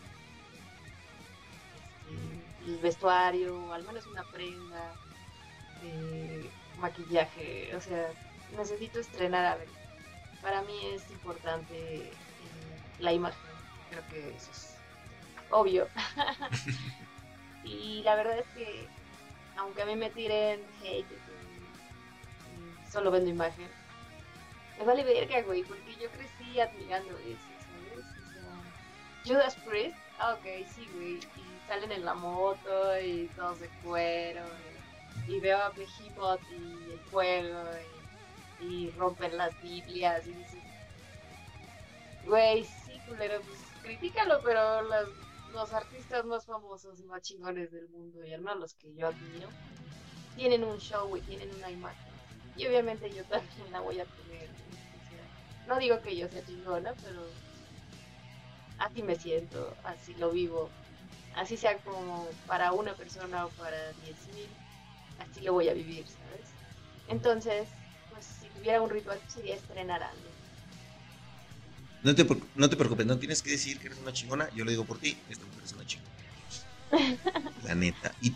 Este, el vestuario, al menos una prenda, eh, maquillaje, o sea, necesito estrenar algo. Para mí es importante eh, la imagen, creo que eso es obvio. (laughs) y la verdad es que, aunque a mí me tiren hate, solo vendo imagen, me vale verga, güey, porque yo crecí admirando eso, ¿sabes? Judas Priest, ah, ok, sí, güey, y salen en la moto y todos de cuero, y, veo a Behemoth y el fuego, y, y rompen las Biblias, y dices, güey, sí, culero, pues critícalo, pero las, los artistas más famosos y más chingones del mundo, y los que yo admiro, tienen un show y tienen una imagen. Y obviamente yo también la voy a tener. No digo que yo sea chingona, pero así me siento, así lo vivo. Así sea como para una persona o para 10.000, así lo voy a vivir, ¿sabes? Entonces, pues si tuviera un ritual sería estrenar algo. No te, no te preocupes, no tienes que decir que eres una chingona, yo lo digo por ti, esta mujer es una chingona. (laughs) La neta. Y,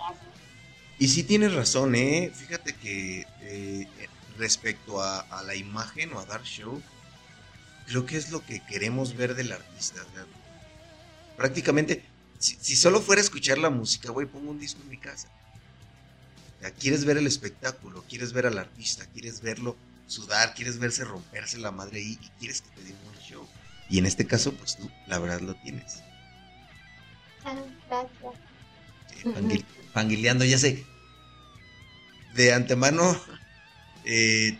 y sí tienes razón, ¿eh? Fíjate que eh, respecto a, a la imagen o a dar show, creo que es lo que queremos ver del artista. o sea, prácticamente, si, si solo fuera a escuchar la música, güey, pongo un disco en mi casa. O sea, quieres ver el espectáculo, quieres ver al artista, quieres verlo sudar, quieres verse romperse la madre ahí y quieres que te den un show. Y en este caso, pues tú, la verdad, lo tienes. Ah, gracias. Sí, panguil- panguileando, ya sé. De antemano, eh,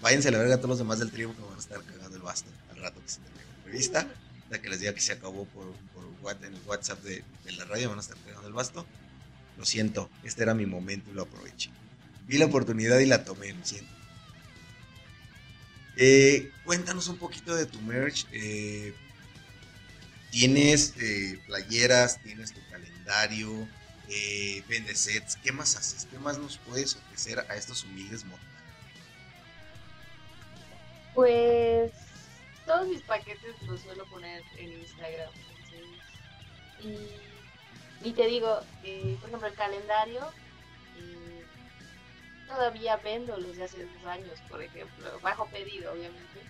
váyanse a la verga a todos los demás del trío que van a estar cagando el basto al rato que se termine la entrevista. Ya que les diga que se acabó por, en el WhatsApp de, la radio, van a estar cagando el basto. Lo siento, este era mi momento y lo aproveché. Vi la oportunidad y la tomé, lo siento. Eh, cuéntanos un poquito de tu merch. eh, tienes eh, playeras, tienes tu calendario, vendes sets. ¿Qué más haces? ¿Qué más nos puedes ofrecer a estos humildes mortales? Pues todos mis paquetes los suelo poner en Instagram. entonces, Y, y te digo, eh, por ejemplo, el calendario, eh, todavía vendo los de hace dos años, por ejemplo, bajo pedido, obviamente.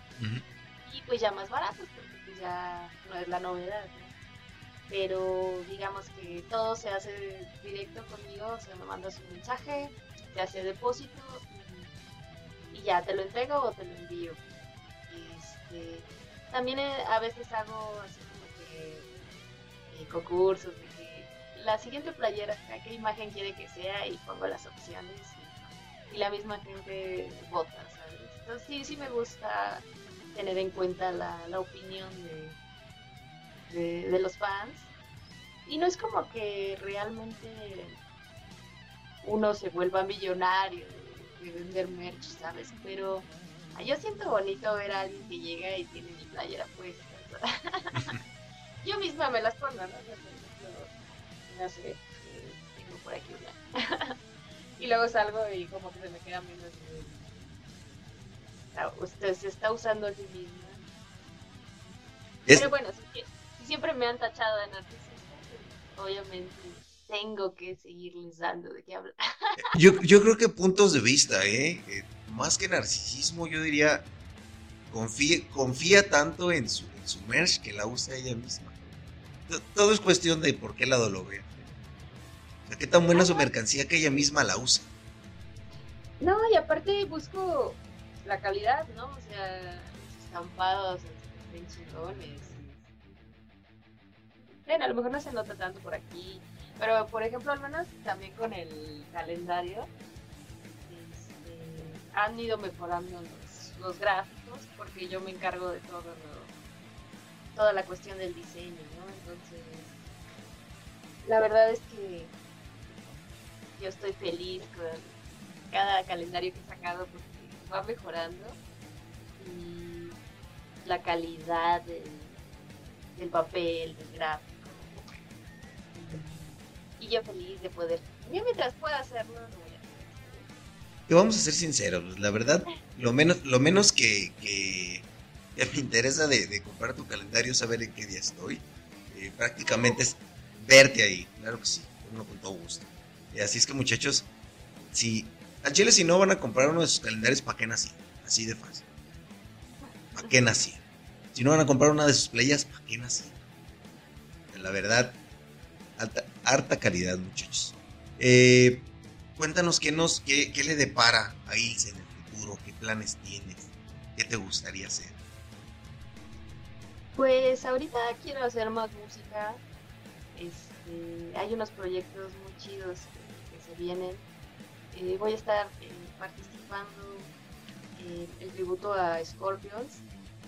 Y pues ya más baratos, porque pues ya no es la novedad. ¿no? Pero digamos que todo se hace directo conmigo, o sea, me mandas un mensaje, te hace depósito y, y ya te lo entrego o te lo envío. Este, también eh, a veces hago así como que eh, concursos de que la siguiente playera, ¿a qué imagen quiere que sea? Y pongo las opciones y, la misma gente vota, ¿sabes? Entonces sí, sí me gusta tener en cuenta la, la opinión de, de, los fans. Y no es como que realmente uno se vuelva millonario de, de vender merch, ¿sabes? Pero yo siento bonito ver a alguien que llega y tiene mi playera puesta. (laughs) yo misma me las pongo, ¿no? No sé, eh, tengo por aquí una. (laughs) y luego salgo y como que se me queda menos de... Ah, Usted se está usando a sí misma. Es- Pero bueno, si, siempre me han tachado de narcisista, pues, obviamente tengo que seguirles dando de qué hablar. Yo, yo creo que puntos de vista, ¿eh? Más que narcisismo, yo diría, confía, confía tanto en su, en su merch que la usa ella misma. To- Todo es cuestión de por qué lado lo ve. O sea, qué tan buena su mercancía que ella misma la usa. No, y aparte busco la calidad, ¿no? O sea, los estampados estén chingones. Bueno, a lo mejor no se nota tanto por aquí, pero por ejemplo, al menos también con el calendario, han ido mejorando los, gráficos, porque yo me encargo de todo lo- toda la cuestión del diseño, ¿no? Entonces, la verdad es que yo estoy feliz con cada calendario que he sacado porque va mejorando y, la calidad del, del papel, del gráfico. Y yo feliz de poder. Yo mientras pueda hacerlo, Y vamos a ser sinceros, pues, la verdad, lo menos, lo menos que, que- que me interesa de, comprar tu calendario es saber en qué día estoy. Eh, prácticamente es verte ahí, claro que sí, uno con todo gusto. Y así es que muchachos, si al chile si no van a comprar uno de sus calendarios, ¿para qué nací? Así de fácil. ¿Para qué nací? Si no van a comprar una de sus playas, ¿para qué nací? La verdad, alta, harta calidad, muchachos. Eh, cuéntanos qué, nos, qué, qué le depara a Ilse en el futuro, qué planes tienes, qué te gustaría hacer. Pues ahorita quiero hacer más música. Este, hay unos proyectos muy chidos que, se vienen. Eh, voy a estar eh, participando en el tributo a Scorpions,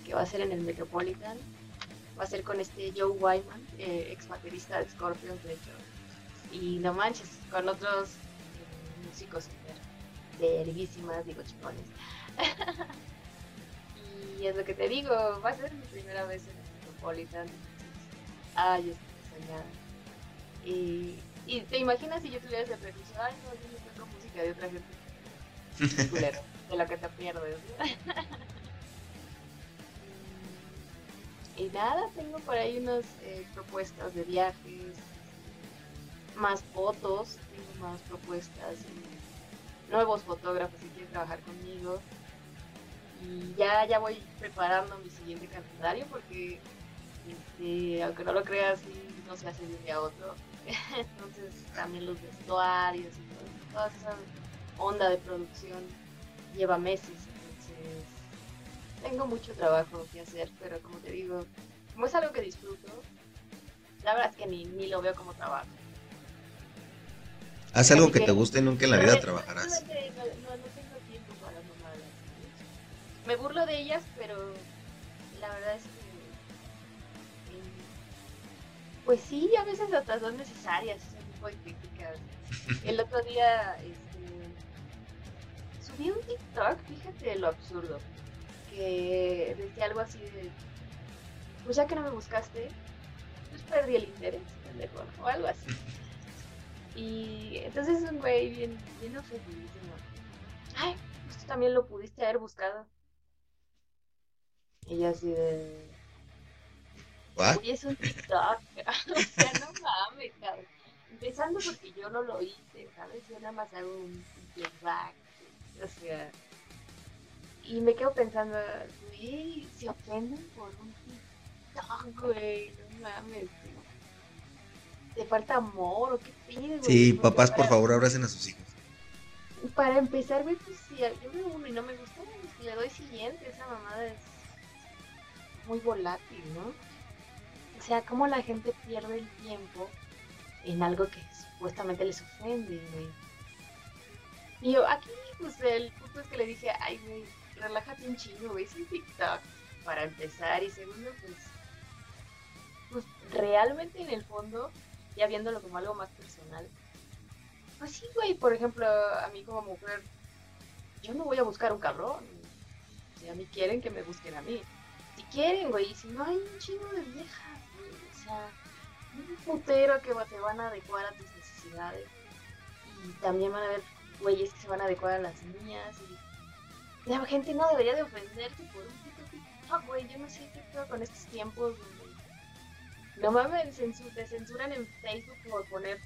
que va a ser en el Metropolitan. Va a ser con este Joe Wyman, eh, ex baterista de Scorpions, de hecho. Y no manches, con otros músicos super verguísimas, digo chingones. (laughs) y es lo que te digo, va a ser mi primera vez en el Metropolitan. Ay, estoy soñada. Y, y te imaginas si yo tuviera ese permiso, ay no, yo no toco música de otra gente. (laughs) Culero, de la que te pierdes. (laughs) y nada, tengo por ahí unas eh, propuestas de viajes, más fotos, tengo más propuestas, y nuevos fotógrafos que quieren trabajar conmigo. Y ya, ya voy preparando mi siguiente calendario porque, este, aunque no lo creas, no se hace de un día a otro. (laughs) Entonces también los vestuarios y todo, toda esa onda de producción lleva meses. Entonces tengo mucho trabajo que hacer, pero como te digo, como es algo que disfruto, la verdad es que ni, ni lo veo como trabajo. Haz algo que te guste y nunca en la vida trabajarás. Me burlo de ellas, pero la verdad es que. eh, Pues sí, a veces hasta son necesarias ese tipo de críticas. El otro día este, subí un TikTok, fíjate lo absurdo, que decía algo así de. Pues ya que no me buscaste, pues perdí el interés, pendejo, o algo así. Y entonces un güey bien, bien ofendidísimo. Ay, pues tú también lo pudiste haber buscado. Y yo así de. Uy, es un TikTok. (laughs) o sea, no mames, cabrón. Empezando porque yo no lo hice, ¿sabes? Yo nada más hago un, un playback. O sea. Y me quedo pensando, güey, se ofenden por un TikTok, güey. No mames. güey. ¿Te falta amor o qué pides, güey? Sí, Porque papás, por favor, abracen a sus hijos. para empezar, güey, pues si yo veo uno y no me gusta, pues, le doy siguiente. Esa mamada es muy volátil, ¿no? O sea, cómo la gente pierde el tiempo en algo que supuestamente les ofende, güey. Y yo, aquí, pues el punto es que le dije, ay, güey, relájate un chingo, güey, es un TikTok, para empezar. Y segundo, pues, pues realmente en el fondo, ya viéndolo como algo más personal, pues sí, güey, por ejemplo, a mí como mujer, yo no voy a buscar un cabrón. Si a mí quieren, que me busquen a mí. Si quieren, güey, si no hay un chingo de viejas, güey, o sea, un putero que te van a adecuar a tus necesidades. Y también van a haber güeyes que se van a adecuar a las niñas. Y la gente no debería de ofenderse por un puto TikTok, güey. Yo no sé qué pedo con estos tiempos donde no mames, te censuran en Facebook por poner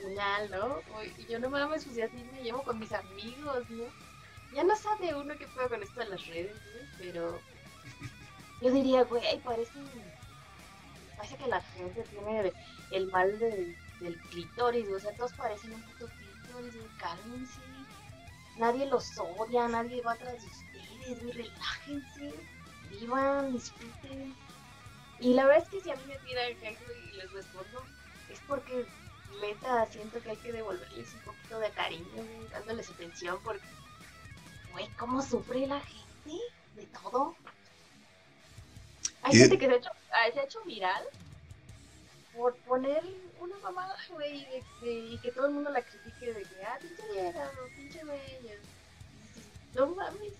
puñal, ¿no? Y yo no mames, pues así me llevo con mis amigos, ¿no? Ya no sabe uno qué puedo con esto de las redes, güey, pero yo diría, güey, parece, parece que la gente tiene el, mal del, del clítoris, o sea, todos parecen un puto clítoris, cálmense. Nadie los odia, nadie va atrás de ustedes, relájense, vivan, disfruten. Y la verdad es que si a mí me tiran hate y les respondo, es porque neta siento que hay que devolverles un poquito de cariño, dándoles atención, porque, güey, ¿cómo sufre la gente de todo? Hay gente que se ha, hecho, se ha hecho viral por poner una mamada, güey, y que todo el mundo la critique de que, ah, pinche vieja, pinche dices, No mames,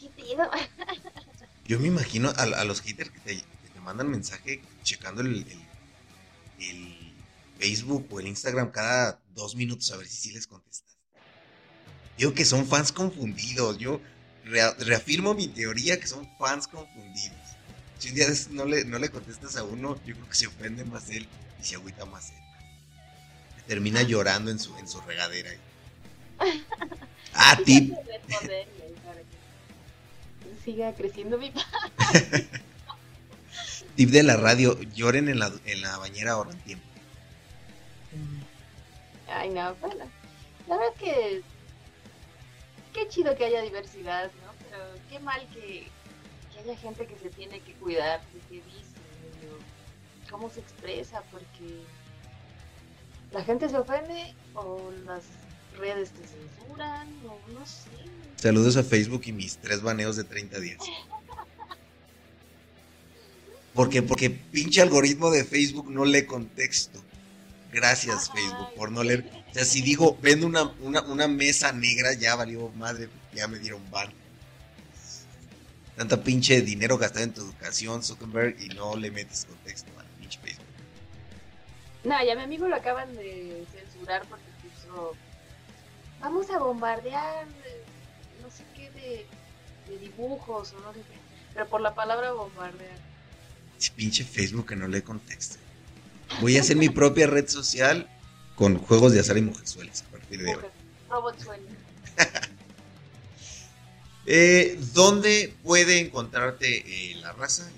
¿qué pedo? (laughs) Yo me imagino a, a los haters que te, que te mandan mensaje checando el, el- el Facebook o el Instagram cada dos minutos a ver si sí les contestas. Digo que son fans confundidos. Yo rea- reafirmo mi teoría que son fans confundidos. Si un día no le, no le contestas a uno, yo creo que se ofende más él y se agüita más él. Termina llorando en su, en su regadera. (laughs) Ah, tip. Siga creciendo mi (laughs) (laughs) Tip de la radio, lloren en la, en la bañera ahorran tiempo. Ay, no, bueno. La verdad es que. Qué chido que haya diversidad, ¿no? Pero qué mal que, que haya gente que se tiene que cuidar de qué dice, o cómo se expresa, porque la gente se ofende o las redes te censuran, o no sé. Saludos a Facebook y mis tres baneos de 30 días. (laughs) Porque, porque pinche algoritmo de Facebook no lee contexto. Gracias, Facebook, por no leer. O sea, si digo, vendo una, una, una mesa negra, ya valió madre, ya me dieron ban. Tanta pinche dinero gastado en tu educación, Zuckerberg, y no le metes contexto al pinche Facebook. No, ya mi amigo lo acaban de censurar porque puso. Vamos a bombardear no sé qué de, de dibujos o no sé qué. Pero por la palabra bombardear. Pinche Facebook que no lee contexto. Voy a hacer mi propia red social con juegos de azar y mujerzuelas a partir de hoy. Mujer, Robot sueño. (laughs) Eh, ¿Dónde puede encontrarte eh, la raza?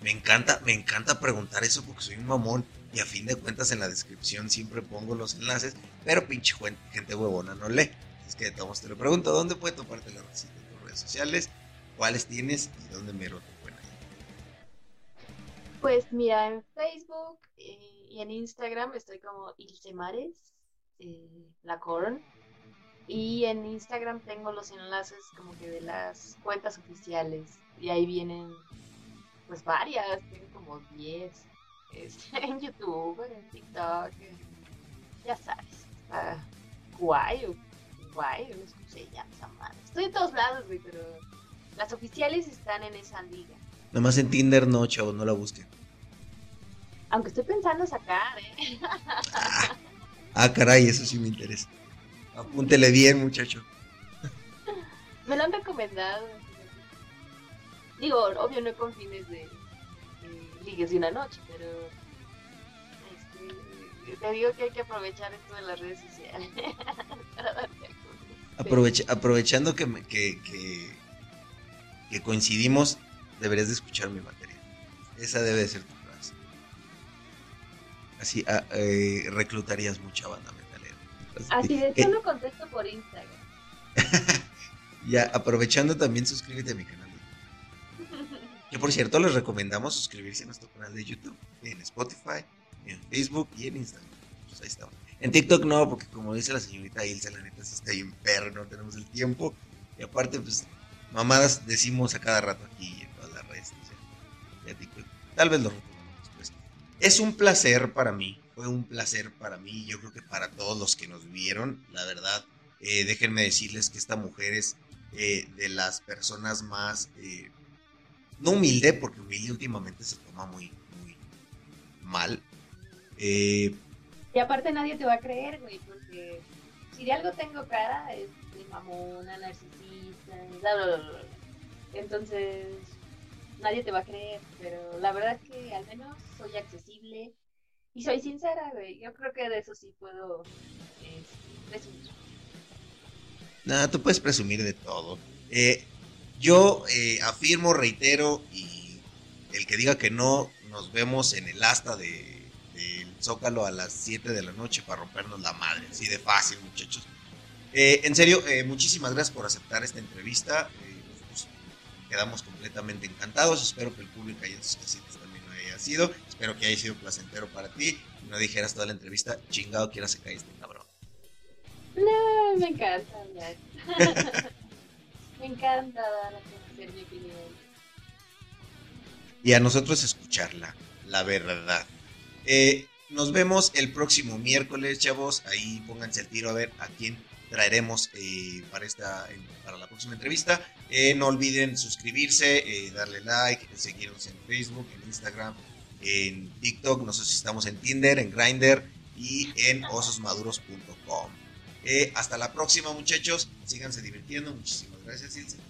Me encanta, me encanta preguntar eso porque soy un mamón y a fin de cuentas en la descripción siempre pongo los enlaces, pero pinche gente huevona no lee. Es que de te lo pregunto, ¿dónde puede toparte la racita en tus redes sociales? ¿Cuáles tienes y dónde mero pueden hallar? Pues mira, en Facebook eh, y en Instagram estoy como Ilse Mares, eh, la Corn. Y en Instagram tengo los enlaces como que de las cuentas oficiales. Y ahí vienen pues varias, tengo como 10. Este, (laughs) en YouTube, en TikTok, ya sabes, está guay guay, no se llama esa madre. Estoy en todos lados, güey, pero las oficiales están en esa liga. Nomás en Tinder no, chavos, no la busquen. Aunque estoy pensando sacar, ¿eh? Ah, caray, eso sí me interesa. Apúntele bien, muchacho. Me lo han recomendado. Digo, obvio no con fines de, de ligues de una noche, pero este, te digo que hay que aprovechar esto de las redes sociales (laughs) para darte algunos. Aprovecha- aprovechando que, me- que, que, que coincidimos, deberías de escuchar mi batería. Esa debe de ser tu frase. Así ah, eh, reclutarías mucha banda metalera. Así de Eh, solo contesto por Instagram. (laughs) ya, aprovechando también suscríbete a mi canal. Que por cierto, les recomendamos suscribirse a nuestro canal de YouTube, en Spotify, en Facebook y en Instagram. Pues ahí estamos. En TikTok no, porque como dice la señorita Ilse, la neta sí está bien perro, no tenemos el tiempo. Y aparte, pues, mamadas decimos a cada rato aquí Tal vez lo después. Es un placer para mí, fue un placer para mí, yo creo que para todos los que nos vieron, la verdad. Eh, déjenme decirles que esta mujer es eh, de las personas más, eh, no humilde, porque humilde últimamente se toma muy, mal. Y aparte nadie te va a creer, güey, porque si de algo tengo cara es de mamona, narcisista, bla, bla, bla, bla. Entonces, nadie te va a creer, pero la verdad es que al menos soy accesible y soy sincera, güey. Yo creo que de eso sí puedo eh, presumir. Nada, tú puedes presumir de todo. Eh, yo eh, afirmo, reitero, y el que diga que no, nos vemos en el asta de, del Zócalo a las 7 de la noche para rompernos la madre. Así de fácil, muchachos. Eh, en serio, eh, muchísimas gracias por aceptar esta entrevista. Quedamos completamente encantados. Espero que el público ahí en sus casitas también lo haya sido. Espero que haya sido placentero para ti. Y no dijeras toda la entrevista, chingado, quiera se cae este cabrón. No, me encanta hablar. (laughs) me encanta dar a conocer mi opinión. y a nosotros escucharla, la verdad. Eh, nos vemos el próximo miércoles, chavos. Ahí pónganse al tiro a ver a quién traeremos eh, para, esta, para la próxima entrevista. Eh, no olviden suscribirse, eh, darle like, seguirnos en Facebook, en Instagram, en TikTok, no sé si estamos en Tinder, en Grindr y en ososmaduros.com. hasta la próxima muchachos, síganse divirtiendo, muchísimas gracias Ilse.